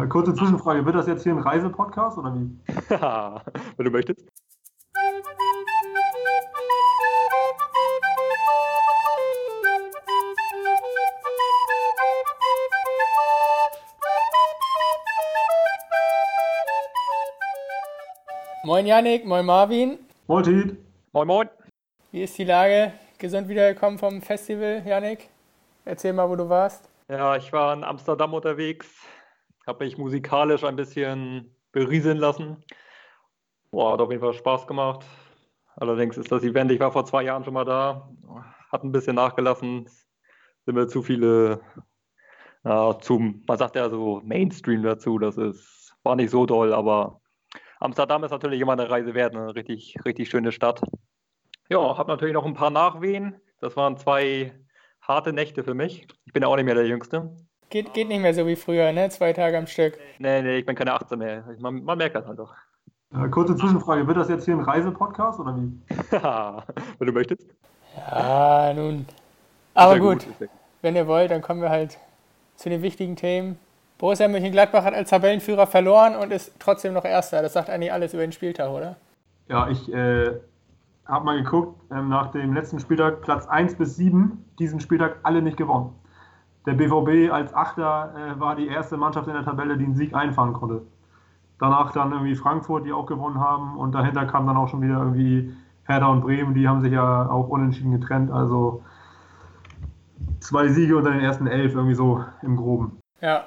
Äh, kurze Zwischenfrage, wird das jetzt hier ein Reisepodcast oder wie? Wenn du möchtest. Moin Yannick, moin Marvin. Moin Tiet. Moin Moin. Wie ist die Lage? Gesund wiedergekommen vom Festival, Yannick? Erzähl mal, wo du warst. Ja, ich war in Amsterdam unterwegs, habe mich musikalisch ein bisschen berieseln lassen. Boah, hat auf jeden Fall Spaß gemacht. Allerdings ist das Event, ich war vor zwei Jahren schon mal da, hat ein bisschen nachgelassen. Sind mir zu viele, ja, zum, man sagt ja so Mainstream dazu, das ist, war nicht so doll, aber Amsterdam ist natürlich immer eine Reise wert, eine richtig, richtig schöne Stadt. Ja, habe natürlich noch ein paar Nachwehen. Das waren zwei harte Nächte für mich. Ich bin ja auch nicht mehr der Jüngste. Geht, geht nicht mehr so wie früher, ne? Zwei Tage am Stück. Nee, nee, ich bin keine 18 mehr. Man, man merkt das halt doch. Äh, kurze Zwischenfrage, wird das jetzt hier ein Reisepodcast oder wie? Wenn du möchtest. Ja, nun. Aber gut, gut wenn ihr wollt, dann kommen wir halt zu den wichtigen Themen. Borussia Mönchengladbach hat als Tabellenführer verloren und ist trotzdem noch Erster. Das sagt eigentlich alles über den Spieltag, oder? Ja, ich äh, habe mal geguckt, ähm, nach dem letzten Spieltag Platz 1 bis 7, diesen Spieltag alle nicht gewonnen. Der BVB als Achter äh, war die erste Mannschaft in der Tabelle, die einen Sieg einfahren konnte. Danach dann irgendwie Frankfurt, die auch gewonnen haben und dahinter kam dann auch schon wieder irgendwie Hertha und Bremen, die haben sich ja auch unentschieden getrennt. Also zwei Siege unter den ersten elf, irgendwie so im Groben. Ja,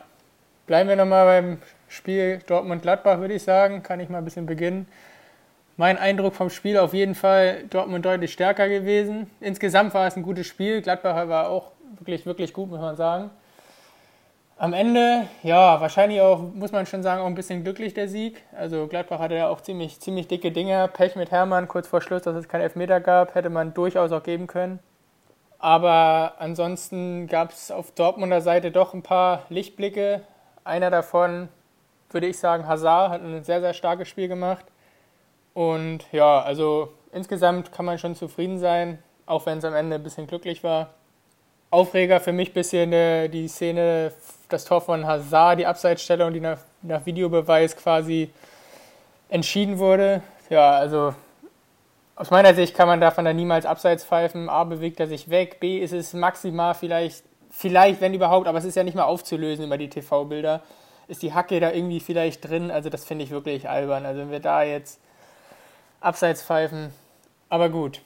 bleiben wir nochmal beim Spiel Dortmund-Gladbach, würde ich sagen. Kann ich mal ein bisschen beginnen. Mein Eindruck vom Spiel auf jeden Fall Dortmund deutlich stärker gewesen. Insgesamt war es ein gutes Spiel. Gladbach war auch wirklich, wirklich gut, muss man sagen. Am Ende, ja, wahrscheinlich auch, muss man schon sagen, auch ein bisschen glücklich der Sieg. Also Gladbach hatte ja auch ziemlich, ziemlich dicke Dinger. Pech mit Hermann kurz vor Schluss, dass es keinen Elfmeter gab, hätte man durchaus auch geben können. Aber ansonsten gab es auf Dortmunder Seite doch ein paar Lichtblicke. Einer davon, würde ich sagen, Hazard hat ein sehr, sehr starkes Spiel gemacht. Und ja, also insgesamt kann man schon zufrieden sein, auch wenn es am Ende ein bisschen glücklich war. Aufreger für mich ein bisschen äh, die Szene, das Tor von Hazard, die Abseitsstellung, die nach, nach Videobeweis quasi entschieden wurde. Ja, also aus meiner Sicht kann man davon dann niemals abseits pfeifen. A, bewegt er sich weg. B, ist es maximal vielleicht, vielleicht, wenn überhaupt, aber es ist ja nicht mal aufzulösen über die TV-Bilder. Ist die Hacke da irgendwie vielleicht drin? Also, das finde ich wirklich albern. Also, wenn wir da jetzt abseits pfeifen. Aber gut,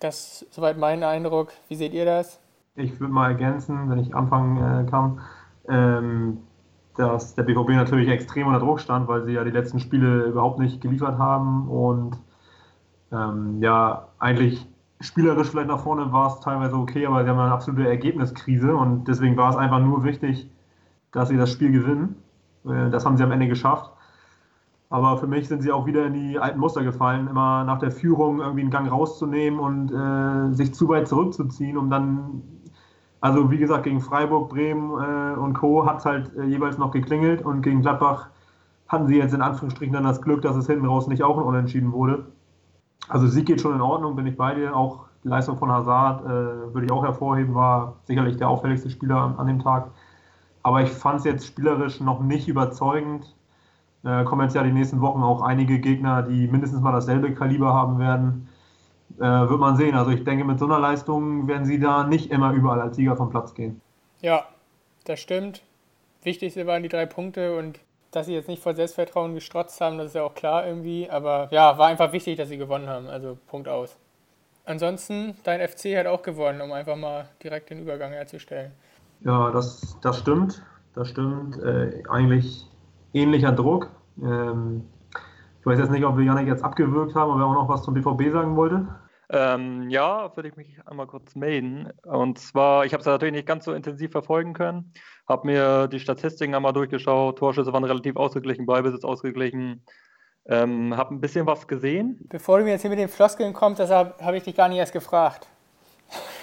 das ist soweit mein Eindruck. Wie seht ihr das? Ich würde mal ergänzen, wenn ich anfangen äh, kann, ähm, dass der BVB natürlich extrem unter Druck stand, weil sie ja die letzten Spiele überhaupt nicht geliefert haben und ähm, ja, eigentlich spielerisch vielleicht nach vorne war es teilweise okay, aber sie haben eine absolute Ergebniskrise und deswegen war es einfach nur wichtig, dass sie das Spiel gewinnen. Äh, das haben sie am Ende geschafft. Aber für mich sind sie auch wieder in die alten Muster gefallen, immer nach der Führung irgendwie einen Gang rauszunehmen und äh, sich zu weit zurückzuziehen, um dann, also wie gesagt, gegen Freiburg, Bremen äh, und Co. hat es halt äh, jeweils noch geklingelt und gegen Gladbach hatten sie jetzt in Anführungsstrichen dann das Glück, dass es hinten raus nicht auch ein Unentschieden wurde. Also Sieg geht schon in Ordnung, bin ich bei dir. Auch die Leistung von Hazard äh, würde ich auch hervorheben, war sicherlich der auffälligste Spieler an, an dem Tag. Aber ich fand es jetzt spielerisch noch nicht überzeugend äh, kommen jetzt ja die nächsten Wochen auch einige Gegner, die mindestens mal dasselbe Kaliber haben werden. Äh, wird man sehen. Also ich denke, mit so einer Leistung werden sie da nicht immer überall als Sieger vom Platz gehen. Ja, das stimmt. Wichtigste waren die drei Punkte und dass sie jetzt nicht vor Selbstvertrauen gestrotzt haben, das ist ja auch klar irgendwie. Aber ja, war einfach wichtig, dass sie gewonnen haben. Also Punkt aus. Ansonsten, dein FC hat auch gewonnen, um einfach mal direkt den Übergang herzustellen. Ja, das, das stimmt. Das stimmt. Äh, eigentlich ähnlicher Druck. Ähm, ich weiß jetzt nicht, ob wir Janik jetzt abgewürgt haben, ob er auch noch was zum BVB sagen wollte. Ähm, ja, würde ich mich einmal kurz melden. Und zwar, ich habe es natürlich nicht ganz so intensiv verfolgen können, habe mir die Statistiken einmal durchgeschaut, Torschüsse waren relativ ausgeglichen, Ballbesitz ausgeglichen, ähm, habe ein bisschen was gesehen. Bevor du mir jetzt hier mit den Floskeln kommst, deshalb habe ich dich gar nicht erst gefragt.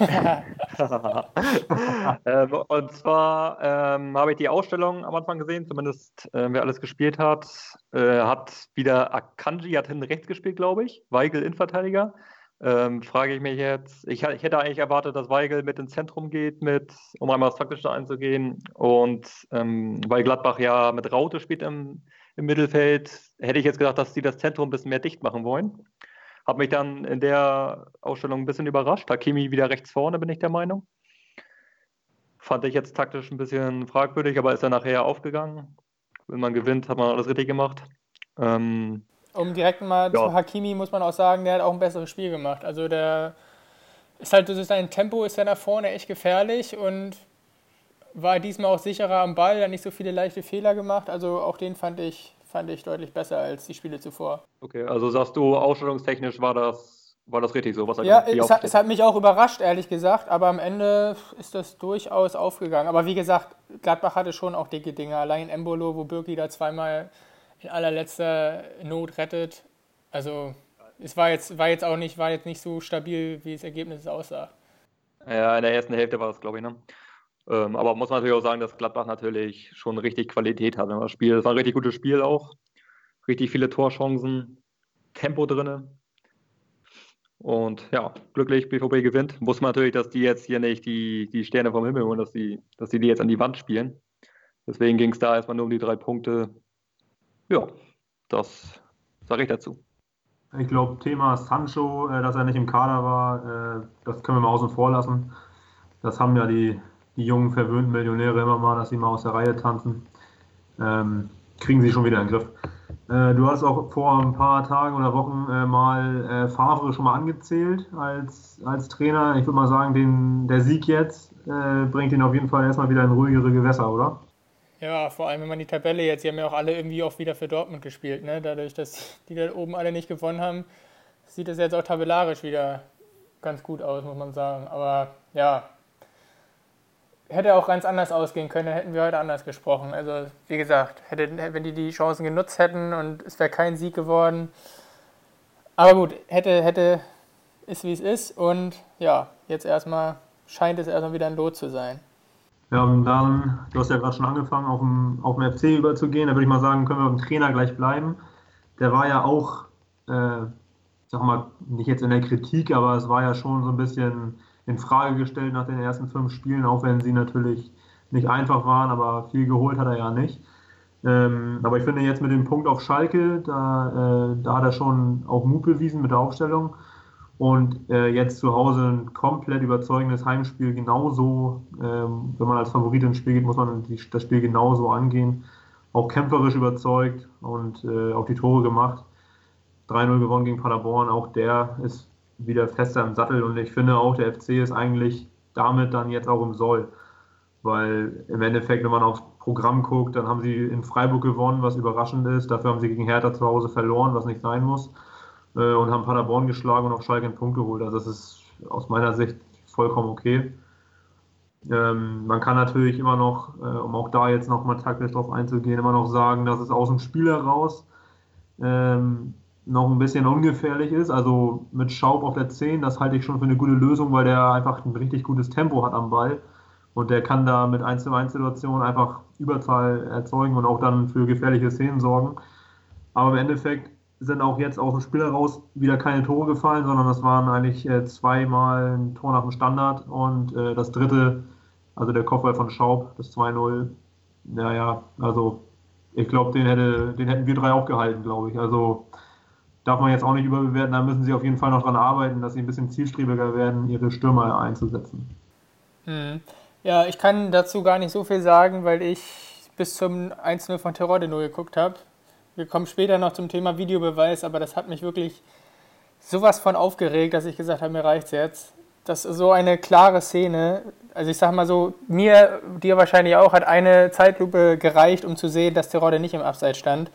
ähm, und zwar ähm, habe ich die Ausstellung am Anfang gesehen, zumindest äh, wer alles gespielt hat. Äh, hat wieder Akanji, hat hinten rechts gespielt, glaube ich. Weigel Innenverteidiger. Ähm, frage ich mich jetzt, ich, ich, hätte eigentlich erwartet, dass Weigel mit ins Zentrum geht, mit, um einmal das Taktische einzugehen. Und ähm, weil Gladbach ja mit Raute spielt im, im Mittelfeld, hätte ich jetzt gedacht, dass sie das Zentrum ein bisschen mehr dicht machen wollen. Habe mich dann in der Ausstellung ein bisschen überrascht. Hakimi wieder rechts vorne, bin ich der Meinung. Fand ich jetzt taktisch ein bisschen fragwürdig, aber ist er nachher aufgegangen. Wenn man gewinnt, hat man alles richtig gemacht. Ähm, um direkt mal ja. zu Hakimi muss man auch sagen, der hat auch ein besseres Spiel gemacht. Also der ist halt, sein Tempo ist ja nach vorne echt gefährlich und war diesmal auch sicherer am Ball, hat nicht so viele leichte Fehler gemacht. Also auch den fand ich, fand ich deutlich besser als die Spiele zuvor. Okay, also sagst du, ausstellungstechnisch war das, war das richtig so? Was ja, es hat, es hat mich auch überrascht, ehrlich gesagt, aber am Ende ist das durchaus aufgegangen. Aber wie gesagt, Gladbach hatte schon auch dicke Dinge. Allein Embolo, wo Birki da zweimal in allerletzter Not rettet. Also es war jetzt, war jetzt auch nicht, war jetzt nicht so stabil, wie das Ergebnis aussah. Ja, in der ersten Hälfte war das, glaube ich, ne? Ähm, aber muss man natürlich auch sagen, dass Gladbach natürlich schon richtig Qualität hat das Spiel. Es war ein richtig gutes Spiel auch. Richtig viele Torchancen, Tempo drin. Und ja, glücklich, BVB gewinnt. Muss man natürlich, dass die jetzt hier nicht die, die Sterne vom Himmel holen, dass die, dass die die jetzt an die Wand spielen. Deswegen ging es da erstmal nur um die drei Punkte. Ja, das sage ich dazu. Ich glaube, Thema Sancho, äh, dass er nicht im Kader war, äh, das können wir mal außen vor lassen. Das haben ja die, die jungen verwöhnten Millionäre immer mal, dass sie mal aus der Reihe tanzen. Ähm, kriegen sie schon wieder in den Griff. Äh, du hast auch vor ein paar Tagen oder Wochen äh, mal äh, Favre schon mal angezählt als, als Trainer. Ich würde mal sagen, den, der Sieg jetzt äh, bringt ihn auf jeden Fall erstmal wieder in ruhigere Gewässer, oder? Ja, vor allem wenn man die Tabelle jetzt, die haben ja auch alle irgendwie auch wieder für Dortmund gespielt, ne? Dadurch, dass die da oben alle nicht gewonnen haben, sieht es jetzt auch tabellarisch wieder ganz gut aus, muss man sagen. Aber ja, hätte auch ganz anders ausgehen können, dann hätten wir heute anders gesprochen. Also, wie gesagt, hätte, wenn die die Chancen genutzt hätten und es wäre kein Sieg geworden. Aber gut, hätte, hätte, ist wie es ist. Und ja, jetzt erstmal scheint es erstmal wieder ein Lot zu sein. Ja, und dann, du hast ja gerade schon angefangen, auf dem, auf dem FC überzugehen. Da würde ich mal sagen, können wir beim Trainer gleich bleiben. Der war ja auch, äh, sag mal, nicht jetzt in der Kritik, aber es war ja schon so ein bisschen in Frage gestellt nach den ersten fünf Spielen, auch wenn sie natürlich nicht einfach waren, aber viel geholt hat er ja nicht. Ähm, aber ich finde jetzt mit dem Punkt auf Schalke, da, äh, da hat er schon auch Mut bewiesen mit der Aufstellung. Und äh, jetzt zu Hause ein komplett überzeugendes Heimspiel genauso, ähm, wenn man als Favorit ins Spiel geht, muss man die, das Spiel genauso angehen. Auch kämpferisch überzeugt und äh, auch die Tore gemacht. 3-0 gewonnen gegen Paderborn, auch der ist wieder fester im Sattel und ich finde auch, der FC ist eigentlich damit dann jetzt auch im Soll. Weil im Endeffekt, wenn man aufs Programm guckt, dann haben sie in Freiburg gewonnen, was überraschend ist. Dafür haben sie gegen Hertha zu Hause verloren, was nicht sein muss äh, und haben Paderborn geschlagen und auf Schalke einen Punkt geholt. Also das ist aus meiner Sicht vollkommen okay. Ähm, man kann natürlich immer noch, äh, um auch da jetzt nochmal taktisch drauf einzugehen, immer noch sagen, dass es aus dem Spiel heraus ähm, noch ein bisschen ungefährlich ist. Also mit Schaub auf der 10, das halte ich schon für eine gute Lösung, weil der einfach ein richtig gutes Tempo hat am Ball. Und der kann da mit 1 zu 1 Situationen einfach Überzahl erzeugen und auch dann für gefährliche Szenen sorgen. Aber im Endeffekt sind auch jetzt aus dem Spiel heraus wieder keine Tore gefallen, sondern das waren eigentlich äh, zweimal ein Tor nach dem Standard und äh, das dritte, also der Kopfball von Schaub, das 2-0. Naja, also ich glaube, den, hätte, den hätten wir drei auch gehalten, glaube ich. Also darf man jetzt auch nicht überbewerten, da müssen sie auf jeden Fall noch dran arbeiten, dass sie ein bisschen zielstrebiger werden, ihre Stürmer einzusetzen. Hm. Ja, ich kann dazu gar nicht so viel sagen, weil ich bis zum 1-0 von Terodde nur geguckt habe. Wir kommen später noch zum Thema Videobeweis, aber das hat mich wirklich sowas von aufgeregt, dass ich gesagt habe, mir reicht's jetzt. Das ist so eine klare Szene. Also ich sag mal so, mir, dir wahrscheinlich auch, hat eine Zeitlupe gereicht, um zu sehen, dass Terodde nicht im Abseits stand.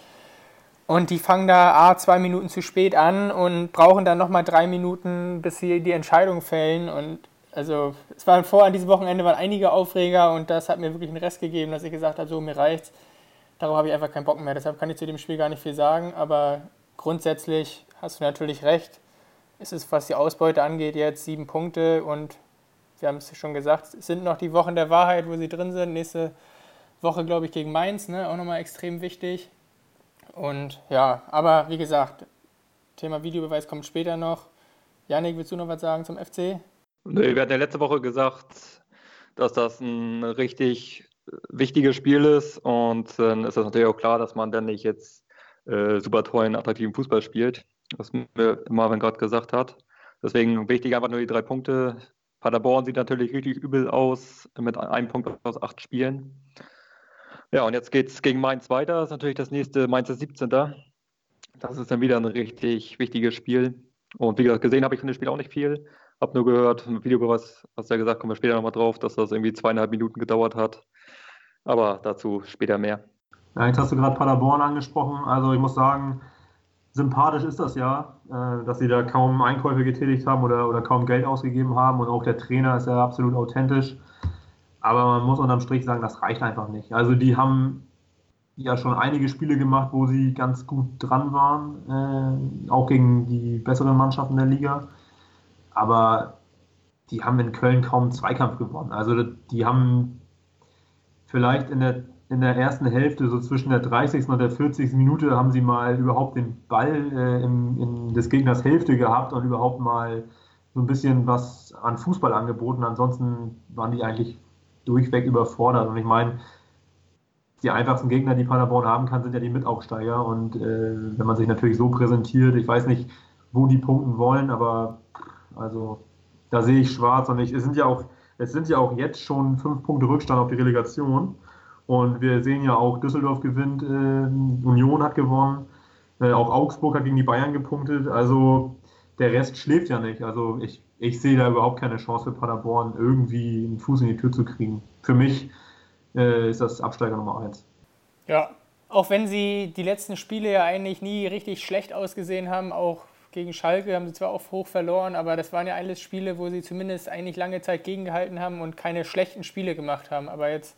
Und die fangen da A, zwei Minuten zu spät an und brauchen dann nochmal drei Minuten, bis sie die Entscheidung fällen. Und also es waren vor an diesem Wochenende waren einige Aufreger und das hat mir wirklich einen Rest gegeben, dass ich gesagt habe, so mir reicht's darauf habe ich einfach keinen Bock mehr. Deshalb kann ich zu dem Spiel gar nicht viel sagen. Aber grundsätzlich hast du natürlich recht. Es ist, was die Ausbeute angeht, jetzt sieben Punkte und wir haben es schon gesagt, es sind noch die Wochen der Wahrheit, wo sie drin sind. Nächste Woche, glaube ich, gegen Mainz, ne? auch nochmal extrem wichtig. Und ja, aber wie gesagt, Thema Videobeweis kommt später noch. Janik, willst du noch was sagen zum FC? Nee, wir hatten ja letzte Woche gesagt, dass das ein richtig wichtiges Spiel ist und dann ist das natürlich auch klar, dass man dann nicht jetzt äh, super tollen, attraktiven Fußball spielt, was Marvin gerade gesagt hat. Deswegen wichtig einfach nur die drei Punkte. Paderborn sieht natürlich richtig übel aus mit einem Punkt aus acht Spielen. Ja, und jetzt geht es gegen Mainz weiter. Das ist natürlich das nächste Mainz 17. Das ist dann wieder ein richtig wichtiges Spiel. Und wie gesagt, gesehen habe ich von dem Spiel auch nicht viel. Habe nur gehört, ein Video, was, was er gesagt kommen wir später nochmal drauf, dass das irgendwie zweieinhalb Minuten gedauert hat. Aber dazu später mehr. Ja, jetzt hast du gerade Paderborn angesprochen. Also ich muss sagen, sympathisch ist das ja, äh, dass sie da kaum Einkäufe getätigt haben oder, oder kaum Geld ausgegeben haben. Und auch der Trainer ist ja absolut authentisch. Aber man muss unterm Strich sagen, das reicht einfach nicht. Also die haben ja schon einige Spiele gemacht, wo sie ganz gut dran waren, äh, auch gegen die besseren Mannschaften der Liga. Aber die haben in Köln kaum Zweikampf gewonnen. Also die haben vielleicht in der, in der ersten Hälfte, so zwischen der 30. und der 40. Minute, haben sie mal überhaupt den Ball äh, in, in des Gegners Hälfte gehabt und überhaupt mal so ein bisschen was an Fußball angeboten. Ansonsten waren die eigentlich durchweg überfordert. Und ich meine, die einfachsten Gegner, die Paderborn haben kann, sind ja die Mitaufsteiger. Und äh, wenn man sich natürlich so präsentiert, ich weiß nicht, wo die punkten wollen, aber also da sehe ich schwarz und ich, es sind ja auch, es sind ja auch jetzt schon fünf Punkte Rückstand auf die Relegation. Und wir sehen ja auch, Düsseldorf gewinnt, äh, Union hat gewonnen, äh, auch Augsburg hat gegen die Bayern gepunktet. Also der Rest schläft ja nicht. Also ich, ich sehe da überhaupt keine Chance für Paderborn, irgendwie einen Fuß in die Tür zu kriegen. Für mich äh, ist das Absteiger Nummer eins. Ja, auch wenn sie die letzten Spiele ja eigentlich nie richtig schlecht ausgesehen haben, auch gegen Schalke haben sie zwar auch hoch verloren, aber das waren ja alles Spiele, wo sie zumindest eigentlich lange Zeit gegengehalten haben und keine schlechten Spiele gemacht haben. Aber jetzt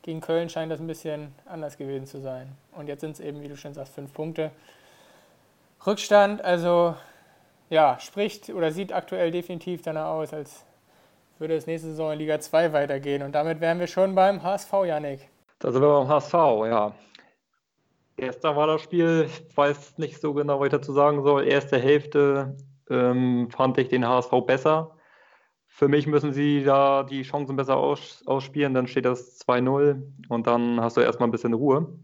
gegen Köln scheint das ein bisschen anders gewesen zu sein. Und jetzt sind es eben, wie du schon sagst, fünf Punkte. Rückstand, also ja, spricht oder sieht aktuell definitiv danach aus, als würde es nächste Saison in Liga 2 weitergehen. Und damit wären wir schon beim HSV, Janik. Da sind wir beim HSV, ja. Erster war das Spiel, ich weiß nicht so genau, was ich dazu sagen soll. Erste Hälfte ähm, fand ich den HSV besser. Für mich müssen sie da die Chancen besser aus, ausspielen, dann steht das 2-0 und dann hast du erstmal ein bisschen Ruhe.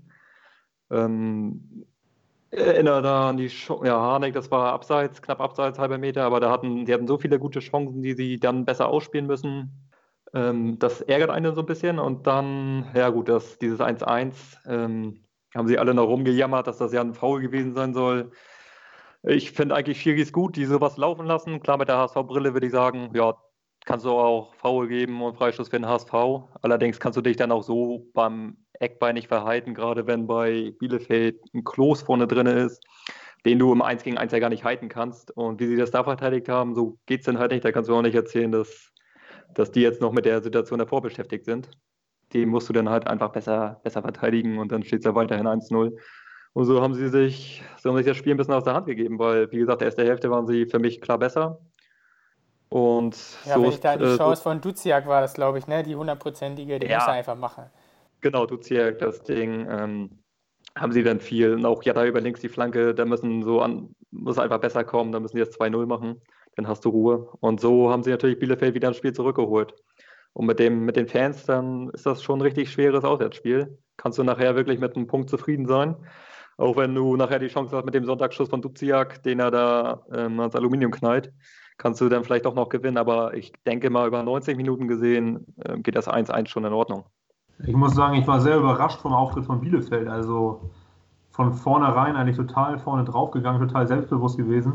Ähm, erinnere da an die Sch ja, Harnik, das war abseits, knapp abseits, halber Meter, aber da hatten, die hatten so viele gute Chancen, die sie dann besser ausspielen müssen. Ähm, das ärgert einen so ein bisschen und dann, ja gut, das, dieses 1-1 ähm, haben sie alle noch rumgejammert, dass das ja ein Foul gewesen sein soll. Ich finde eigentlich Schiris gut, die sowas laufen lassen. Klar, mit der HSV-Brille würde ich sagen, ja, kannst du auch Foul geben und Freistoß für den HSV. Allerdings kannst du dich dann auch so beim Eckbein nicht verhalten, gerade wenn bei Bielefeld ein Klos vorne drin ist, den du im 1 gegen 1 ja gar nicht halten kannst. Und wie sie das da verteidigt haben, so geht es dann halt nicht. Da kannst du auch nicht erzählen, dass, dass die jetzt noch mit der Situation davor beschäftigt sind. Die musst du dann halt einfach besser, besser verteidigen und dann steht es ja weiterhin 1-0. Und so haben sie sich, so haben sich das Spiel ein bisschen aus der Hand gegeben, weil, wie gesagt, erste Hälfte waren sie für mich klar besser. Und ja, so wenn ich da die äh, Chance von Duziak war das, glaube ich, ne? Die hundertprozentige, die ja. muss er einfach machen. Genau, Duziak, das Ding. Ähm, haben sie dann viel. Und auch ja, da über links die Flanke, da müssen so an, muss einfach besser kommen, da müssen die jetzt 2-0 machen. Dann hast du Ruhe. Und so haben sie natürlich Bielefeld wieder ein Spiel zurückgeholt. Und mit, dem, mit den Fans, dann ist das schon ein richtig schweres Auswärtsspiel. Kannst du nachher wirklich mit einem Punkt zufrieden sein. Auch wenn du nachher die Chance hast mit dem Sonntagsschuss von Duziak, den er da ähm, ans Aluminium knallt kannst du dann vielleicht auch noch gewinnen. Aber ich denke mal, über 90 Minuten gesehen äh, geht das 1-1 schon in Ordnung. Ich muss sagen, ich war sehr überrascht vom Auftritt von Bielefeld. Also von vornherein eigentlich total vorne draufgegangen, total selbstbewusst gewesen.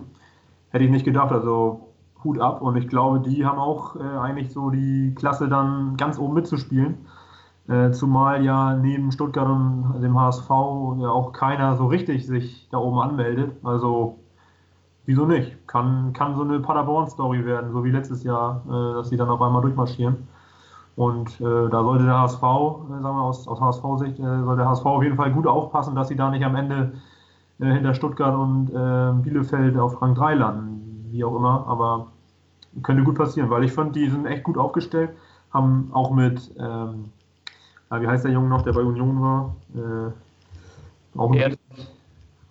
Hätte ich nicht gedacht. Also Hut ab. Und ich glaube, die haben auch äh, eigentlich so die Klasse dann ganz oben mitzuspielen. Äh, zumal ja neben Stuttgart und dem HSV ja auch keiner so richtig sich da oben anmeldet. Also wieso nicht? Kann, kann so eine Paderborn-Story werden, so wie letztes Jahr, äh, dass sie dann auf einmal durchmarschieren. Und äh, da sollte der HSV, äh, sagen wir aus, aus HSV-Sicht, äh, soll der HSV auf jeden Fall gut aufpassen, dass sie da nicht am Ende äh, hinter Stuttgart und äh, Bielefeld auf Rang 3 landen, wie auch immer. Aber könnte gut passieren, weil ich fand, die sind echt gut aufgestellt, haben auch mit, ähm, wie heißt der Junge noch, der bei Union war? auch Härte.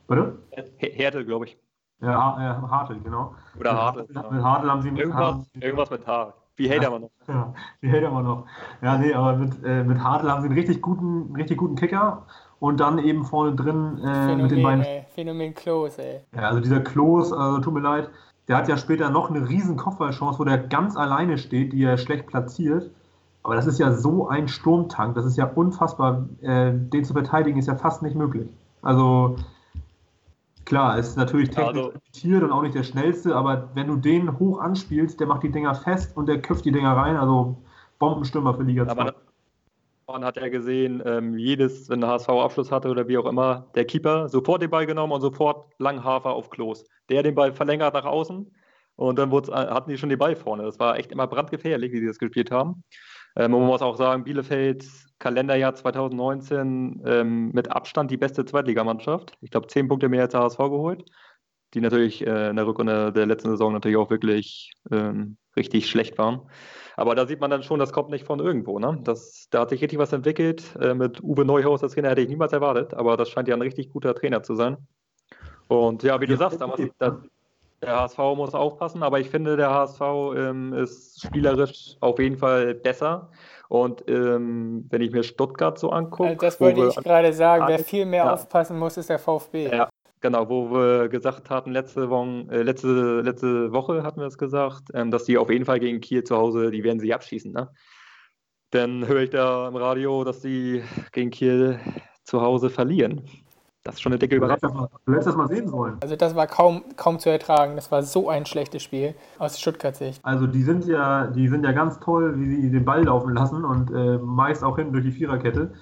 Bitte? Härte, glaube ich. Ja, äh, Hartl, genau. Oder Hartl. Mit, ja. mit Hartl haben sie irgendwas, haben, irgendwas mit H. Wie hält er noch? Ja, wie hält er noch? Ja, nee, aber mit, äh, mit Hartl haben sie einen richtig guten, richtig guten Kicker und dann eben vorne drin äh, Phänomen, mit den beiden. Ey. Phänomen Klos, ey. Ja, also dieser Klos, also tut mir leid, der hat ja später noch eine riesen Kopfballchance, wo der ganz alleine steht, die er schlecht platziert. Aber das ist ja so ein Sturmtank, das ist ja unfassbar. Äh, den zu verteidigen ist ja fast nicht möglich. Also klar, ist natürlich technisch also, limitiert und auch nicht der schnellste, aber wenn du den hoch anspielst, der macht die Dinger fest und der köpft die Dinger rein. Also Bombenstürmer für Liga 2. Man hat ja gesehen, ähm, jedes, wenn der HSV Abschluss hatte oder wie auch immer, der Keeper sofort den Ball genommen und sofort Langhafer auf Klos. Der den Ball verlängert nach außen und dann äh, hatten die schon den Ball vorne. Das war echt immer brandgefährlich, wie sie das gespielt haben. Ähm, man muss auch sagen, Bielefeld Kalenderjahr 2019 ähm, mit Abstand die beste Zweitligamannschaft. Ich glaube, zehn Punkte mehr als der HSV geholt, die natürlich äh, in der Rückrunde der letzten Saison natürlich auch wirklich ähm, richtig schlecht waren. Aber da sieht man dann schon, das kommt nicht von irgendwo. Ne? Das, da hat sich richtig was entwickelt. Äh, mit Uwe Neuhaus als Trainer hätte ich niemals erwartet, aber das scheint ja ein richtig guter Trainer zu sein. Und ja, wie du sagst, damals, das, der HSV muss aufpassen, aber ich finde, der HSV ähm, ist spielerisch auf jeden Fall besser. Und ähm, wenn ich mir Stuttgart so angucke. Also das wollte ich gerade sagen, wer viel mehr ja. aufpassen muss, ist der VfB. Ja, Genau, wo wir gesagt hatten, letzte Woche, äh, letzte, letzte Woche hatten wir es gesagt, ähm, dass die auf jeden Fall gegen Kiel zu Hause, die werden sie abschießen. Ne? Dann höre ich da im Radio, dass die gegen Kiel zu Hause verlieren. Das ist schon eine dicke Überraschung. Du hättest das mal sehen sollen. Also das war kaum, kaum zu ertragen. Das war so ein schlechtes Spiel aus Stuttgart-Sicht. Also die sind ja, die sind ja ganz toll, wie sie den Ball laufen lassen und äh, meist auch hinten durch die Viererkette.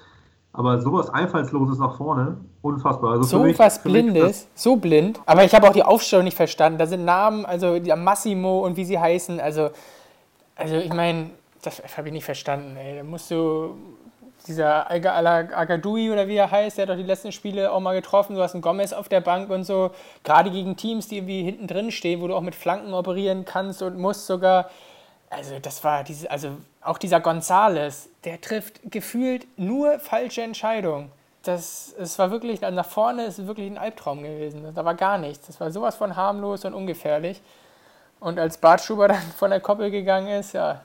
Aber sowas Einfallsloses nach vorne, unfassbar. Also so mich, was Blindes, so blind. Aber ich habe auch die Aufstellung nicht verstanden. Da sind Namen, also Massimo und wie sie heißen. Also, also ich meine, das habe ich nicht verstanden. Ey. Da musst du, dieser Agadui oder wie er heißt, der hat doch die letzten Spiele auch mal getroffen. Du hast einen Gomez auf der Bank und so. Gerade gegen Teams, die irgendwie hinten drin stehen, wo du auch mit Flanken operieren kannst und musst sogar. Also das war diese, also auch dieser Gonzales, der trifft gefühlt nur falsche Entscheidungen. Das, es war wirklich, nach vorne ist wirklich ein Albtraum gewesen. Da war gar nichts. Das war sowas von harmlos und ungefährlich. Und als Bartschuber dann von der Koppel gegangen ist, ja,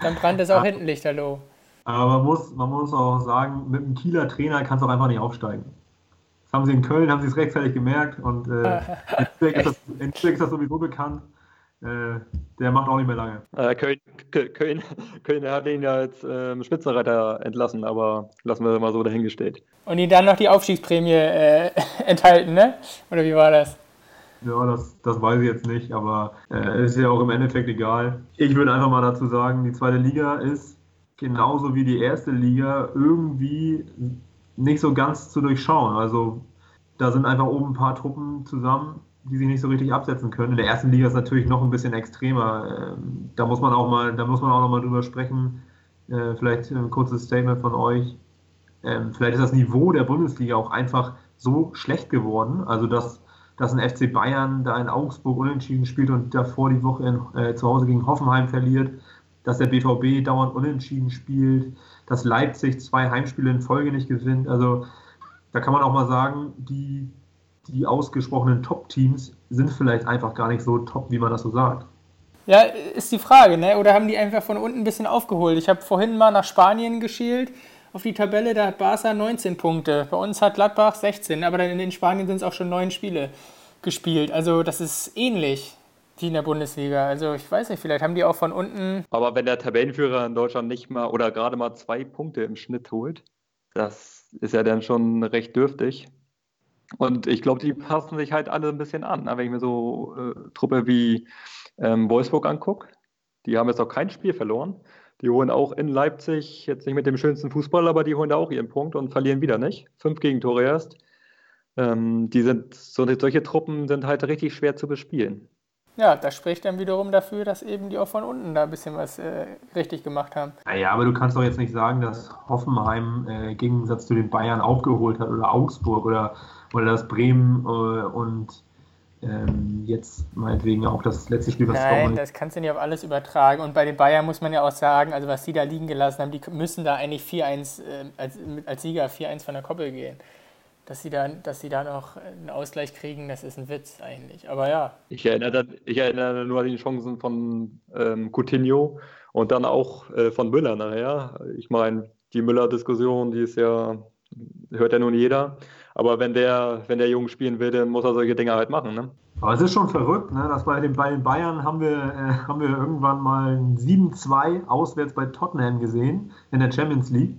dann brannte es auch hinten lichterloh. Aber man muss, man muss auch sagen, mit einem Kieler Trainer kannst du auch einfach nicht aufsteigen. Das haben sie in Köln, haben sie es rechtzeitig gemerkt und äh, in Lübeck ist, ist das sowieso bekannt. Äh, der macht auch nicht mehr lange. Äh, Köln, Köln, Köln hat ihn ja als ähm, Spitzenreiter entlassen, aber lassen wir mal so dahingestellt. Und ihn dann noch die Aufstiegsprämie äh, enthalten, ne? Oder wie war das? Ja, das, das weiß ich jetzt nicht, aber äh, ist ja auch im Endeffekt egal. Ich würde einfach mal dazu sagen, die zweite Liga ist genauso wie die erste Liga irgendwie nicht so ganz zu durchschauen. Also da sind einfach oben ein paar Truppen zusammen, die sich nicht so richtig absetzen können. In der ersten Liga ist es natürlich noch ein bisschen extremer. Ähm, da muss man auch mal, da muss man auch noch mal drüber sprechen. Äh, vielleicht ein kurzes Statement von euch. Ähm, vielleicht ist das Niveau der Bundesliga auch einfach so schlecht geworden. Also dass, dass ein FC Bayern da in Augsburg unentschieden spielt und davor die Woche in, äh, zu Hause gegen Hoffenheim verliert, dass der BVB dauernd unentschieden spielt, dass Leipzig zwei Heimspiele in Folge nicht gewinnt. Also da kann man auch mal sagen, die die ausgesprochenen Top-Teams sind vielleicht einfach gar nicht so top, wie man das so sagt. Ja, ist die Frage, ne? Oder haben die einfach von unten ein bisschen aufgeholt? Ich habe vorhin mal nach Spanien geschielt auf die Tabelle, da hat Barca 19 Punkte. Bei uns hat Gladbach 16, aber dann in den Spanien sind es auch schon neun Spiele gespielt. Also das ist ähnlich die in der Bundesliga. Also ich weiß nicht, vielleicht haben die auch von unten. Aber wenn der Tabellenführer in Deutschland nicht mal oder gerade mal zwei Punkte im Schnitt holt, das ist ja dann schon recht dürftig. Und ich glaube, die passen sich halt alle ein bisschen an. Wenn ich mir so äh, Truppe wie ähm, Wolfsburg angucke, die haben jetzt auch kein Spiel verloren. Die holen auch in Leipzig, jetzt nicht mit dem schönsten Fußball, aber die holen da auch ihren Punkt und verlieren wieder nicht. Fünf Gegentore erst. Ähm, die sind, so, solche Truppen sind halt richtig schwer zu bespielen. Ja, das spricht dann wiederum dafür, dass eben die auch von unten da ein bisschen was äh, richtig gemacht haben. Naja, aber du kannst doch jetzt nicht sagen, dass Hoffenheim äh, im Gegensatz zu den Bayern aufgeholt hat oder Augsburg oder oder das Bremen äh, und ähm, jetzt meinetwegen auch das letzte Spiel, was Nein, das kannst du nicht auf alles übertragen. Und bei den Bayern muss man ja auch sagen, also was die da liegen gelassen haben, die müssen da eigentlich 4-1 äh, als, als Sieger 4-1 von der Koppel gehen. dass sie, da, dass sie da noch einen Ausgleich kriegen, das ist ein Witz eigentlich. Aber ja. Ich erinnere, ich erinnere nur an die Chancen von ähm, Coutinho und dann auch äh, von Müller nachher. Ich meine, die Müller-Diskussion, die ist ja, hört ja nun jeder. Aber wenn der, wenn der Junge spielen will, dann muss er solche Dinge halt machen. Ne? Aber es ist schon verrückt, ne? dass bei den, Bayern haben wir, äh, haben wir irgendwann mal 7-2 auswärts bei Tottenham gesehen in der Champions League.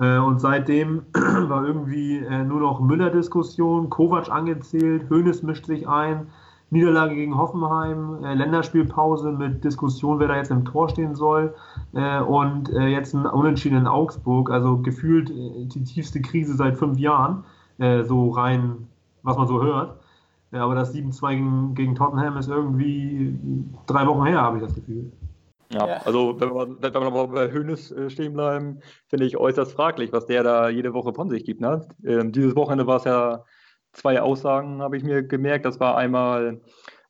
Äh, und seitdem war irgendwie äh, nur noch Müller-Diskussion, Kovac angezählt, Hoeneß mischt sich ein, Niederlage gegen Hoffenheim, äh, Länderspielpause mit Diskussion, wer da jetzt im Tor stehen soll und jetzt ein Unentschieden in Augsburg, also gefühlt die tiefste Krise seit fünf Jahren, so rein, was man so hört. aber das 7-2 gegen, gegen Tottenham ist irgendwie drei Wochen her, habe ich das Gefühl. Ja, ja, also wenn wir, wenn wir mal bei Hönes stehen bleiben, finde ich äußerst fraglich, was der da jede Woche von sich gibt. Ne? Ähm, dieses Wochenende war es ja zwei Aussagen, habe ich mir gemerkt. Das war einmal,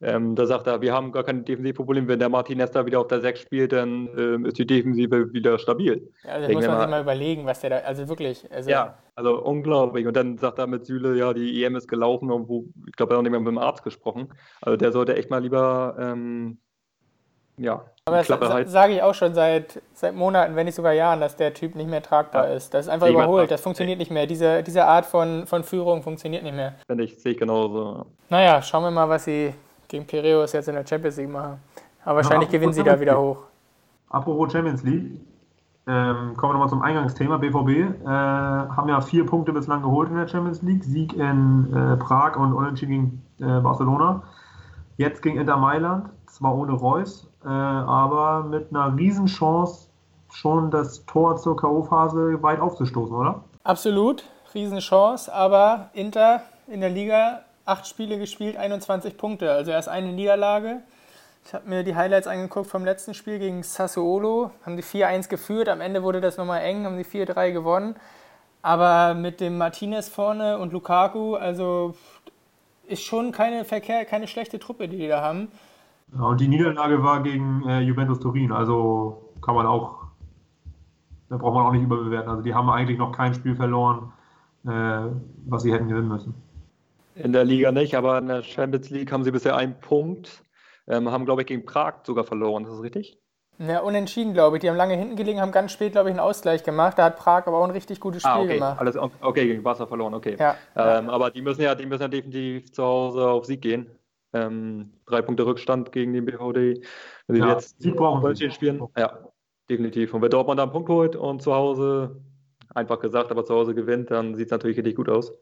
ähm, da sagt er, wir haben gar keine Defensivprobleme. Wenn der Martinez da wieder auf der 6 spielt, dann ähm, ist die Defensive wieder stabil. Ja, also muss man sich mal überlegen, was der da, also wirklich. Also ja, also unglaublich. Und dann sagt er mit Süle, ja, die EM ist gelaufen wo, ich glaube, er hat auch nicht mehr mit dem Arzt gesprochen. Also der sollte echt mal lieber ähm, ja, aber das sage ich auch schon seit, seit Monaten, wenn nicht sogar Jahren, dass der Typ nicht mehr tragbar ja. ist. Das ist einfach ich überholt, das funktioniert nicht mehr. Diese, diese Art von, von Führung funktioniert nicht mehr. Finde ich, sehe ich genauso. Naja, schauen wir mal, was sie gegen Piraeus jetzt in der Champions League machen. Aber wahrscheinlich ja, gewinnen sie da wieder hoch. Apropos Champions League, ähm, kommen wir nochmal zum Eingangsthema. BVB äh, haben ja vier Punkte bislang geholt in der Champions League. Sieg in äh, Prag und Unentschieden gegen äh, Barcelona. Jetzt gegen Inter Mailand, zwar ohne Reus, äh, aber mit einer Riesenchance schon das Tor zur K.O.-Phase weit aufzustoßen, oder? Absolut, Riesenchance, aber Inter in der Liga acht Spiele gespielt, 21 Punkte, also erst eine Niederlage. Ich habe mir die Highlights angeguckt vom letzten Spiel gegen Sassuolo, haben die 4-1 geführt, am Ende wurde das nochmal eng, haben die 4-3 gewonnen. Aber mit dem Martinez vorne und Lukaku, also ist schon keine, Verkehr, keine schlechte Truppe, die die da haben. Ja, und die Niederlage war gegen äh, Juventus Turin, also kann man auch, da braucht man auch nicht überbewerten. Also die haben eigentlich noch kein Spiel verloren, äh, was sie hätten gewinnen müssen. In der Liga nicht, aber in der Champions League haben sie bisher einen Punkt, ähm, haben glaube ich gegen Prag sogar verloren, ist das richtig? Ja, unentschieden, glaube ich. Die haben lange hinten gelegen, haben ganz spät, glaube ich, einen Ausgleich gemacht. Da hat Prag aber auch ein richtig gutes ah, Spiel ah, okay. gemacht. Alles, okay, gegen Wasser verloren, okay. Ja, ähm, ja. Aber die müssen ja, die müssen ja definitiv zu Hause auf Sieg gehen. Ähm, drei Punkte Rückstand gegen den BVD. Wenn ja, jetzt Sieg brauchen sie. spielen, ja, definitiv. Und wenn Dortmund da einen Punkt holt und zu Hause, einfach gesagt, aber zu Hause gewinnt, dann sieht es natürlich richtig gut aus.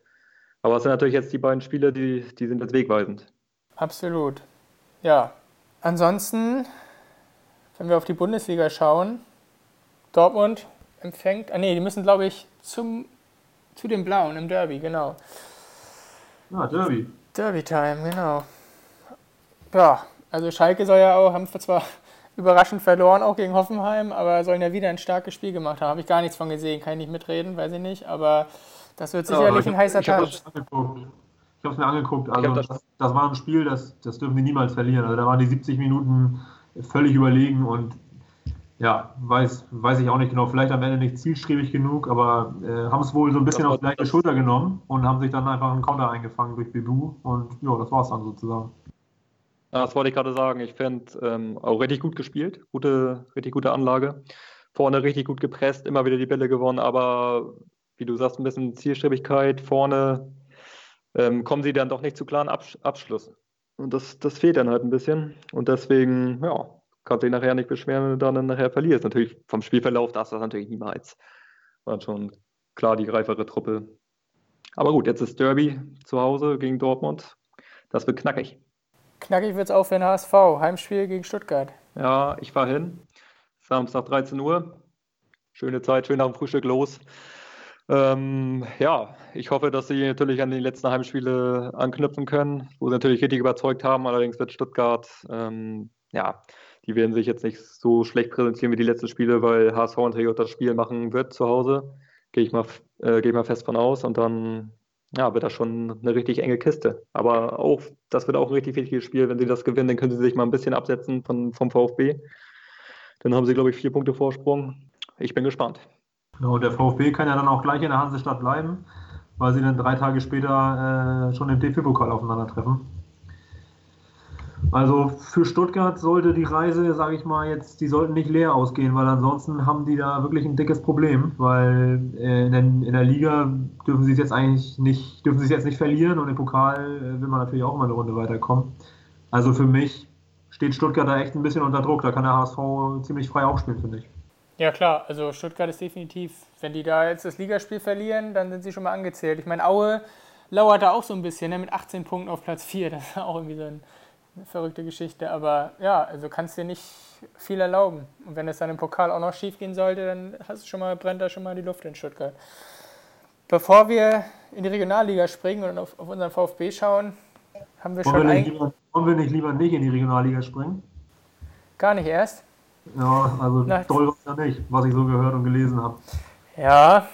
Aber es sind natürlich jetzt die beiden Spiele, die, die sind jetzt wegweisend. Absolut. Ja. Ansonsten, wenn wir auf die Bundesliga schauen, Dortmund empfängt, ah nee, die müssen, glaube ich, zum, zu den Blauen im Derby, genau. Ja, Derby. Derby-Time, genau. Ja, also Schalke soll ja auch, haben zwar überraschend verloren, auch gegen Hoffenheim, aber sollen ja wieder ein starkes Spiel gemacht haben. Habe ich gar nichts von gesehen, kann ich nicht mitreden, weiß ich nicht, aber das wird sicherlich ja, ein heißer Tag. Ich habe es mir angeguckt, also das, das, war ein Spiel, das, das dürfen die niemals verlieren. Also da waren die 70 Minuten völlig überlegen und ja, weiß, weiß ich auch nicht genau, vielleicht am Ende nicht zielstrebig genug, aber äh, haben es wohl so ein bisschen auf die leichte Schulter genommen und haben sich dann einfach einen Konter eingefangen durch Bibu und ja, das war es dann sozusagen. Das wollte ich gerade sagen. Ich finde ähm, auch richtig gut gespielt. Gute, richtig gute Anlage. Vorne richtig gut gepresst, immer wieder die Bälle gewonnen, aber wie du sagst, ein bisschen Zielstrebigkeit. Vorne ähm, kommen sie dann doch nicht zu klaren Absch Abschluss. Und das, das fehlt dann halt ein bisschen. Und deswegen, ja, kannst du dich nachher nicht beschweren, wenn du dann nachher verlierst. Natürlich vom Spielverlauf darfst du das natürlich niemals. War schon klar die greifere Truppe. Aber gut, jetzt ist Derby zu Hause gegen Dortmund. Das wird knackig. Knackig wird es auch für den HSV. Heimspiel gegen Stuttgart. Ja, ich fahre hin. Samstag 13 Uhr. Schöne Zeit, schön nach dem Frühstück los. Ähm, ja, ich hoffe, dass sie natürlich an die letzten Heimspiele anknüpfen können, wo sie natürlich richtig überzeugt haben. Allerdings wird Stuttgart, ähm, ja, die werden sich jetzt nicht so schlecht präsentieren wie die letzten Spiele, weil HSV und Rio das Spiel machen wird zu Hause. Gehe ich, mal, äh, geh ich mal fest von aus. Und dann ja, wird das schon eine richtig enge Kiste. Aber auch, das wird auch ein richtig wichtiges Spiel. Wenn sie das gewinnen, dann können sie sich mal ein bisschen absetzen von, vom VfB. Dann haben sie, glaube ich, vier Punkte Vorsprung. Ich bin gespannt. Genau, der VfB kann ja dann auch gleich in der Hansestadt bleiben, weil sie dann drei Tage später äh, schon im DFB-Pokal aufeinandertreffen. Also für Stuttgart sollte die Reise, sage ich mal, jetzt, die sollten nicht leer ausgehen, weil ansonsten haben die da wirklich ein dickes Problem, weil äh, in, der, in, der, Liga dürfen sie es jetzt eigentlich nicht, dürfen sie es jetzt nicht verlieren und im Pokal äh, will man natürlich auch mal eine Runde weiterkommen. Also für mich steht Stuttgart da echt ein bisschen unter Druck. Da kann der HSV ziemlich frei aufspielen, finde ich. Ja klar, also Stuttgart ist definitiv, wenn die da jetzt das Ligaspiel verlieren, dann sind sie schon mal angezählt. Ich meine, Aue lauert da auch so ein bisschen, ne, mit 18 Punkten auf Platz 4. Das ist auch irgendwie so ein eine verrückte Geschichte, aber ja, also kannst dir nicht viel erlauben. Und wenn es dann im Pokal auch noch schief gehen sollte, dann hast du schon mal, brennt da schon mal die Luft in Stuttgart. Bevor wir in die Regionalliga springen und auf, auf unseren VfB schauen, haben wir wollen schon. Wir lieber, wollen wir nicht lieber nicht in die Regionalliga springen? Gar nicht erst? Ja, also Na, toll war es ja nicht, was ich so gehört und gelesen habe. Ja,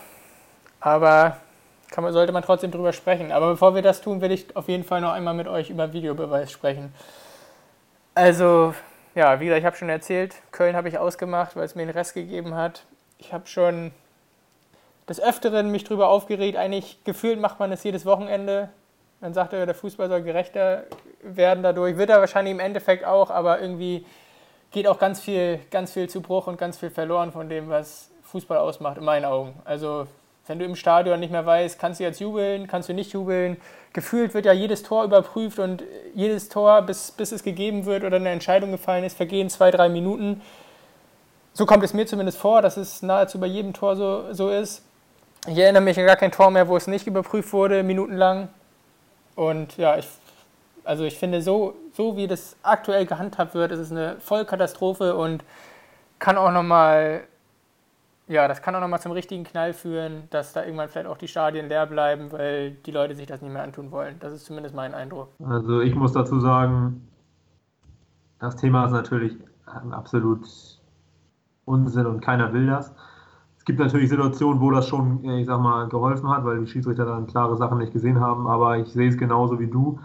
aber man, sollte man trotzdem drüber sprechen. Aber bevor wir das tun, will ich auf jeden Fall noch einmal mit euch über Videobeweis sprechen. Also, ja, wie gesagt, ich habe schon erzählt, Köln habe ich ausgemacht, weil es mir den Rest gegeben hat. Ich habe schon des Öfteren mich drüber aufgeregt. Eigentlich gefühlt macht man das jedes Wochenende. Dann sagt er, der Fußball soll gerechter werden dadurch. Wird er wahrscheinlich im Endeffekt auch, aber irgendwie geht auch ganz viel, ganz viel zu Bruch und ganz viel verloren von dem, was Fußball ausmacht, in meinen Augen. Also wenn du im Stadion nicht mehr weißt, kannst du jetzt jubeln, kannst du nicht jubeln. Gefühlt wird ja jedes Tor überprüft und jedes Tor, bis, bis es gegeben wird oder eine Entscheidung gefallen ist, vergehen zwei, drei Minuten. So kommt es mir zumindest vor, dass es nahezu bei jedem Tor so, so ist. Ich erinnere mich an gar kein Tor mehr, wo es nicht überprüft wurde, minutenlang. Und ja, ich, also ich finde, so, so wie das aktuell gehandhabt wird, ist es eine Vollkatastrophe und kann auch nochmal ja, das kann auch nochmal zum richtigen Knall führen, dass da irgendwann vielleicht auch die Stadien leer bleiben, weil die Leute sich das nicht mehr antun wollen. Das ist zumindest mein Eindruck. Also ich muss dazu sagen, das Thema ist natürlich absolut Unsinn und keiner will das. Es gibt natürlich Situationen, wo das schon, ich sag mal, geholfen hat, weil die Schiedsrichter dann klare Sachen nicht gesehen haben, aber ich sehe es genauso wie du.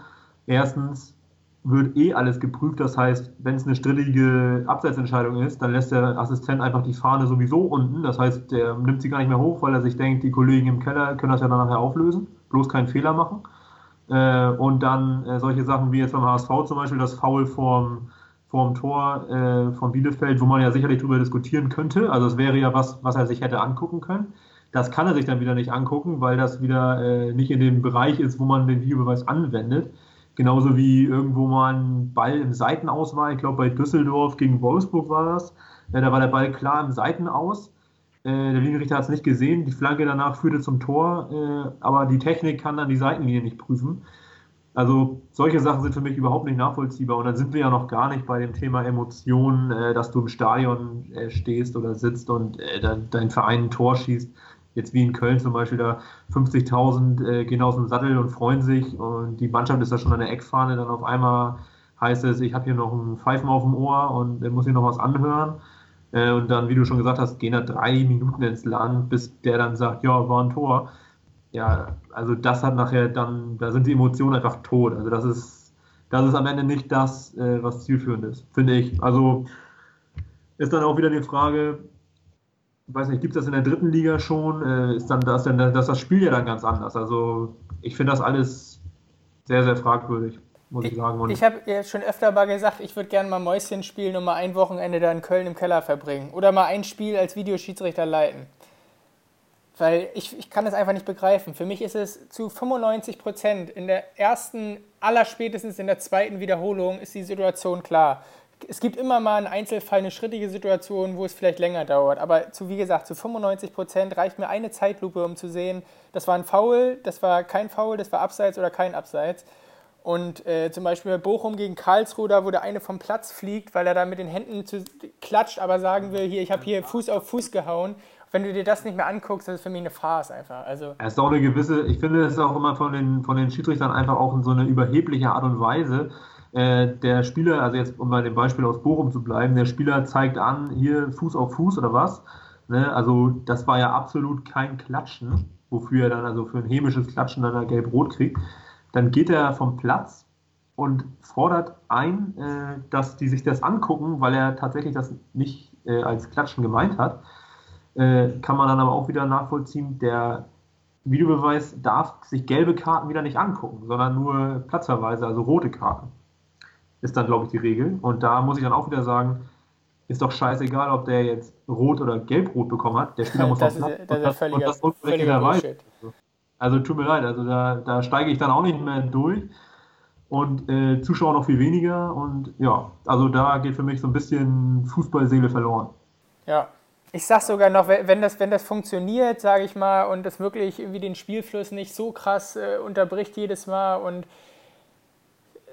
Erstens, wird eh alles geprüft. Das heißt, wenn es eine strittige Abseitsentscheidung ist, dann lässt der Assistent einfach die Fahne sowieso unten. Das heißt, der nimmt sie gar nicht mehr hoch, weil er sich denkt, die Kollegen im Keller können das ja dann nachher auflösen. Bloß keinen Fehler machen. Äh, und dann äh, solche Sachen wie jetzt beim HSV zum Beispiel, das Foul vorm, vorm Tor äh, von Bielefeld, wo man ja sicherlich darüber diskutieren könnte. Also es wäre ja was, was er sich hätte angucken können. Das kann er sich dann wieder nicht angucken, weil das wieder nicht in dem Bereich ist, wo man den Videobeweis anwendet. Genauso wie irgendwo mal ein Ball im Seitenaus war. Ich glaube, bei Düsseldorf gegen Wolfsburg war das. Ja, da war der Ball klar im Seitenaus. Äh, der Linienrichter hat es nicht gesehen. Die Flanke danach führte zum Tor. Äh, aber die Technik kann dann die Seitenlinie nicht prüfen. Also solche Sachen sind für mich überhaupt nicht nachvollziehbar. Und dann sind wir ja noch gar nicht bei dem Thema Emotionen, äh, dass du im Stadion äh, stehst oder sitzt und äh, dein Verein ein Tor schießt jetzt wie in Köln zum Beispiel, da 50.000 äh, gehen aus dem Sattel und freuen sich und die Mannschaft ist da schon an der Eckfahne, dann auf einmal heißt es, ich habe hier noch einen Pfeifen auf dem Ohr und der muss hier noch was anhören. Äh, und dann, wie du schon gesagt hast, gehen da drei Minuten ins Land, bis der dann sagt, ja, war ein Tor. Ja, also das hat nachher dann, da sind die Emotionen einfach tot. Also das ist, das ist am Ende nicht das, äh, was zielführend ist, finde ich. Also ist dann auch wieder die Frage, weiß nicht, gibt es das in der dritten Liga schon? Äh, ist dann das, dann, das, das Spiel ja dann ganz anders. Also ich finde das alles sehr, sehr fragwürdig, muss ich, ich sagen. Und ich habe ja schon öfter mal gesagt, ich würde gerne mal Mäuschen spielen und mal ein Wochenende da in Köln im Keller verbringen. Oder mal ein Spiel als Videoschiedsrichter leiten. Weil ich, ich kann das einfach nicht begreifen. Für mich ist es zu 95 Prozent in der ersten, allerspätestens in der zweiten Wiederholung ist die Situation klar es gibt immer mal einen Einzelfall, eine schrittige Situation, wo es vielleicht länger dauert. Aber zu, wie gesagt, zu 95 Prozent reicht mir eine Zeitlupe, um zu sehen, das war ein Foul, das war kein Foul, das war Abseits oder kein Abseits. Und äh, zum Beispiel bei Bochum gegen Karlsruhe, da wo der eine vom Platz fliegt, weil er da mit den Händen zu, klatscht, aber sagen will, hier, ich habe hier Fuß auf Fuß gehauen. Wenn du dir das nicht mehr anguckst, das ist für mich eine Farce einfach. Also es ist auch eine gewisse, ich finde, es ist auch immer von den, von den Schiedsrichtern einfach auch in so eine überhebliche Art und Weise äh, der Spieler, also jetzt um bei dem Beispiel aus Bochum zu bleiben, der Spieler zeigt an, hier Fuß auf Fuß oder was. Ne? Also das war ja absolut kein Klatschen, wofür er dann also für ein hämisches Klatschen dann ein gelb-rot kriegt. Dann geht er vom Platz und fordert ein, äh, dass die sich das angucken, weil er tatsächlich das nicht äh, als Klatschen gemeint hat. Äh, kann man dann aber auch wieder nachvollziehen, der Videobeweis darf sich gelbe Karten wieder nicht angucken, sondern nur Platzverweise, also rote Karten. Ist dann, glaube ich, die Regel. Und da muss ich dann auch wieder sagen, ist doch scheißegal, ob der jetzt rot oder gelb-rot bekommen hat. Der Spieler muss das auf ist, das völliger, und das. Also tut mir leid, also da, da steige ich dann auch nicht mehr durch. Und äh, Zuschauer noch viel weniger. Und ja, also da geht für mich so ein bisschen Fußballseele verloren. Ja, ich sag sogar noch, wenn das, wenn das funktioniert, sage ich mal, und das wirklich irgendwie den Spielfluss nicht so krass äh, unterbricht jedes Mal und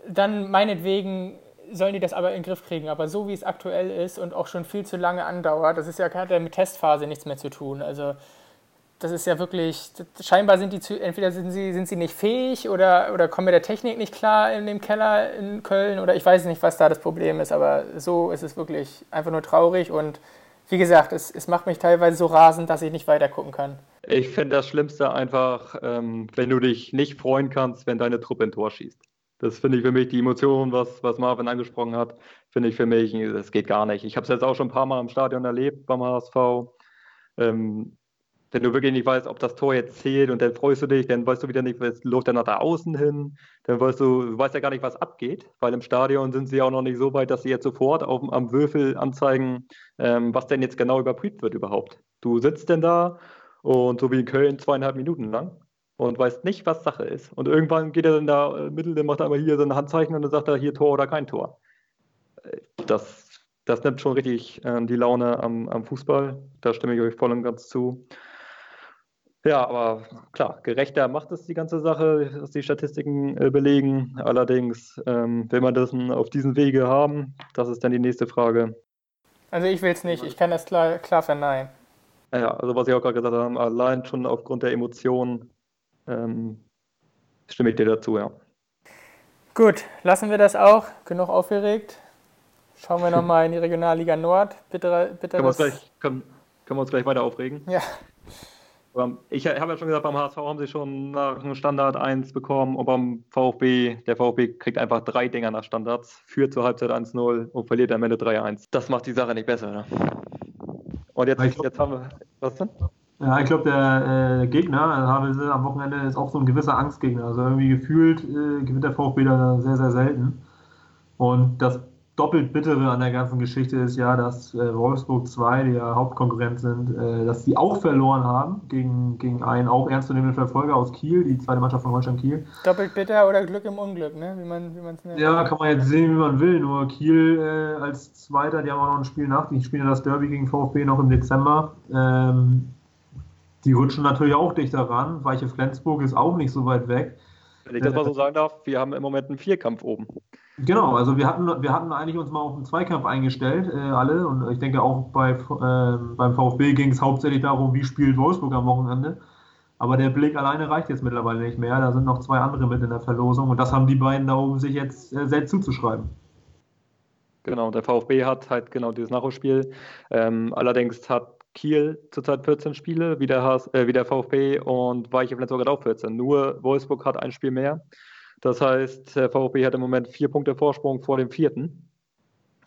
dann meinetwegen sollen die das aber in den Griff kriegen. Aber so wie es aktuell ist und auch schon viel zu lange andauert, das ist ja ja mit Testphase nichts mehr zu tun. Also das ist ja wirklich, scheinbar sind die zu, entweder sind sie, sind sie nicht fähig oder, oder kommen mit der Technik nicht klar in dem Keller in Köln oder ich weiß nicht, was da das Problem ist, aber so ist es wirklich einfach nur traurig und wie gesagt, es, es macht mich teilweise so rasend, dass ich nicht weiter gucken kann. Ich finde das Schlimmste einfach, ähm, wenn du dich nicht freuen kannst, wenn deine Truppe ein Tor schießt. Das finde ich für mich die Emotion, was, was Marvin angesprochen hat, finde ich für mich, das geht gar nicht. Ich habe es jetzt auch schon ein paar Mal im Stadion erlebt beim HSV. Ähm, wenn du wirklich nicht weißt, ob das Tor jetzt zählt und dann freust du dich, dann weißt du wieder nicht, was läuft dann nach da außen hin, dann weißt du, du weißt ja gar nicht, was abgeht, weil im Stadion sind sie auch noch nicht so weit, dass sie jetzt sofort auf, am Würfel anzeigen, ähm, was denn jetzt genau überprüft wird überhaupt. Du sitzt denn da und so wie in Köln zweieinhalb Minuten lang und weißt nicht, was Sache ist. Und irgendwann geht er dann da äh, mittel, dann macht aber hier so ein Handzeichen und dann sagt er hier Tor oder kein Tor. Äh, das, das nimmt schon richtig äh, die Laune am, am Fußball. Da stimme ich euch voll und ganz zu. Ja, aber klar, gerechter macht es die ganze Sache, dass die Statistiken äh, belegen. Allerdings ähm, will man das auf diesem Wege haben. Das ist dann die nächste Frage. Also ich will es nicht, ich kann das klar, klar verneinen. Ja, also was ich auch gerade gesagt habe, allein schon aufgrund der Emotionen ähm, stimme ich dir dazu, ja. Gut, lassen wir das auch. Genug aufgeregt. Schauen wir nochmal in die Regionalliga Nord. Bitte, bitte können, wir uns gleich, können, können wir uns gleich weiter aufregen? Ja. Ich habe ja schon gesagt, beim HSV haben sie schon nach einem Standard 1 bekommen und beim VfB, der VfB kriegt einfach drei Dinger nach Standards, führt zur Halbzeit 1-0 und verliert am Ende 3-1. Das macht die Sache nicht besser. Ne? Und jetzt, jetzt haben wir. Was denn? Ja, ich glaube, der äh, Gegner, Havelse am Wochenende, ist auch so ein gewisser Angstgegner. Also irgendwie gefühlt äh, gewinnt der VfB da sehr, sehr selten. Und das doppelt bittere an der ganzen Geschichte ist ja, dass äh, Wolfsburg 2, die ja Hauptkonkurrent sind, äh, dass die auch verloren haben gegen, gegen einen auch ernstzunehmenden Verfolger aus Kiel, die zweite Mannschaft von Holstein Kiel. Doppelt bitter oder Glück im Unglück, ne? wie man es nennt. Ja, kann man jetzt sehen, wie man will. Nur Kiel äh, als Zweiter, die haben auch noch ein Spiel nach. Die spielen ja das Derby gegen VfB noch im Dezember. Ähm, die rutschen natürlich auch dichter ran. Weiche Flensburg ist auch nicht so weit weg. Wenn ich das mal so sagen darf, wir haben im Moment einen Vierkampf oben. Genau, also wir hatten, wir hatten eigentlich uns mal auf einen Zweikampf eingestellt, äh, alle. Und ich denke auch bei, äh, beim VfB ging es hauptsächlich darum, wie spielt Wolfsburg am Wochenende. Aber der Blick alleine reicht jetzt mittlerweile nicht mehr. Da sind noch zwei andere mit in der Verlosung. Und das haben die beiden da oben sich jetzt äh, selbst zuzuschreiben. Genau, der VfB hat halt genau dieses Nachholspiel. Ähm, allerdings hat Kiel zurzeit 14 Spiele, wie der, HS, äh, wie der VfB und Weiche Flensburg hat auch 14. Nur Wolfsburg hat ein Spiel mehr. Das heißt, der VfB hat im Moment vier Punkte Vorsprung vor dem vierten.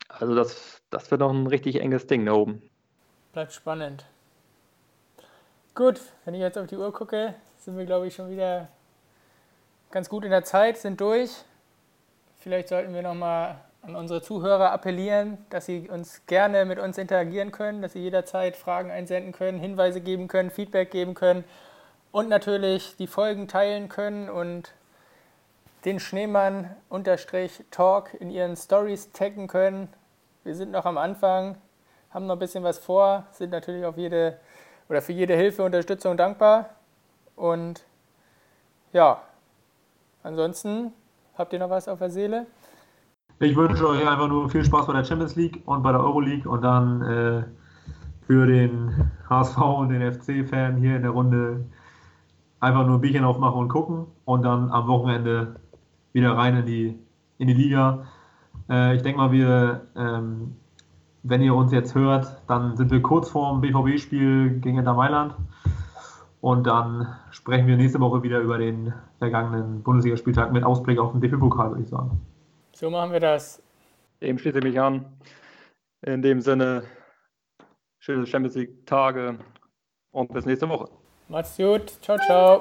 Also das, das wird noch ein richtig enges Ding da oben. Bleibt spannend. Gut, wenn ich jetzt auf die Uhr gucke, sind wir, glaube ich, schon wieder ganz gut in der Zeit, sind durch. Vielleicht sollten wir nochmal an unsere Zuhörer appellieren, dass sie uns gerne mit uns interagieren können, dass sie jederzeit Fragen einsenden können, Hinweise geben können, Feedback geben können und natürlich die Folgen teilen können und den Schneemann-Talk in ihren Stories taggen können. Wir sind noch am Anfang, haben noch ein bisschen was vor, sind natürlich auf jede oder für jede Hilfe, Unterstützung dankbar. Und ja, ansonsten habt ihr noch was auf der Seele? Ich wünsche euch einfach nur viel Spaß bei der Champions League und bei der Euroleague und dann äh, für den HSV und den FC-Fan hier in der Runde einfach nur ein Bierchen aufmachen und gucken und dann am Wochenende wieder rein in die, in die Liga. Äh, ich denke mal, wir, ähm, wenn ihr uns jetzt hört, dann sind wir kurz vorm BVB-Spiel gegen Inter Mailand. Und dann sprechen wir nächste Woche wieder über den vergangenen Bundesligaspieltag mit Ausblick auf den DFB-Pokal, würde ich sagen. So machen wir das. Dem schließe ich mich an. In dem Sinne, schöne Champions League-Tage und bis nächste Woche. Macht's gut. Ciao, ciao.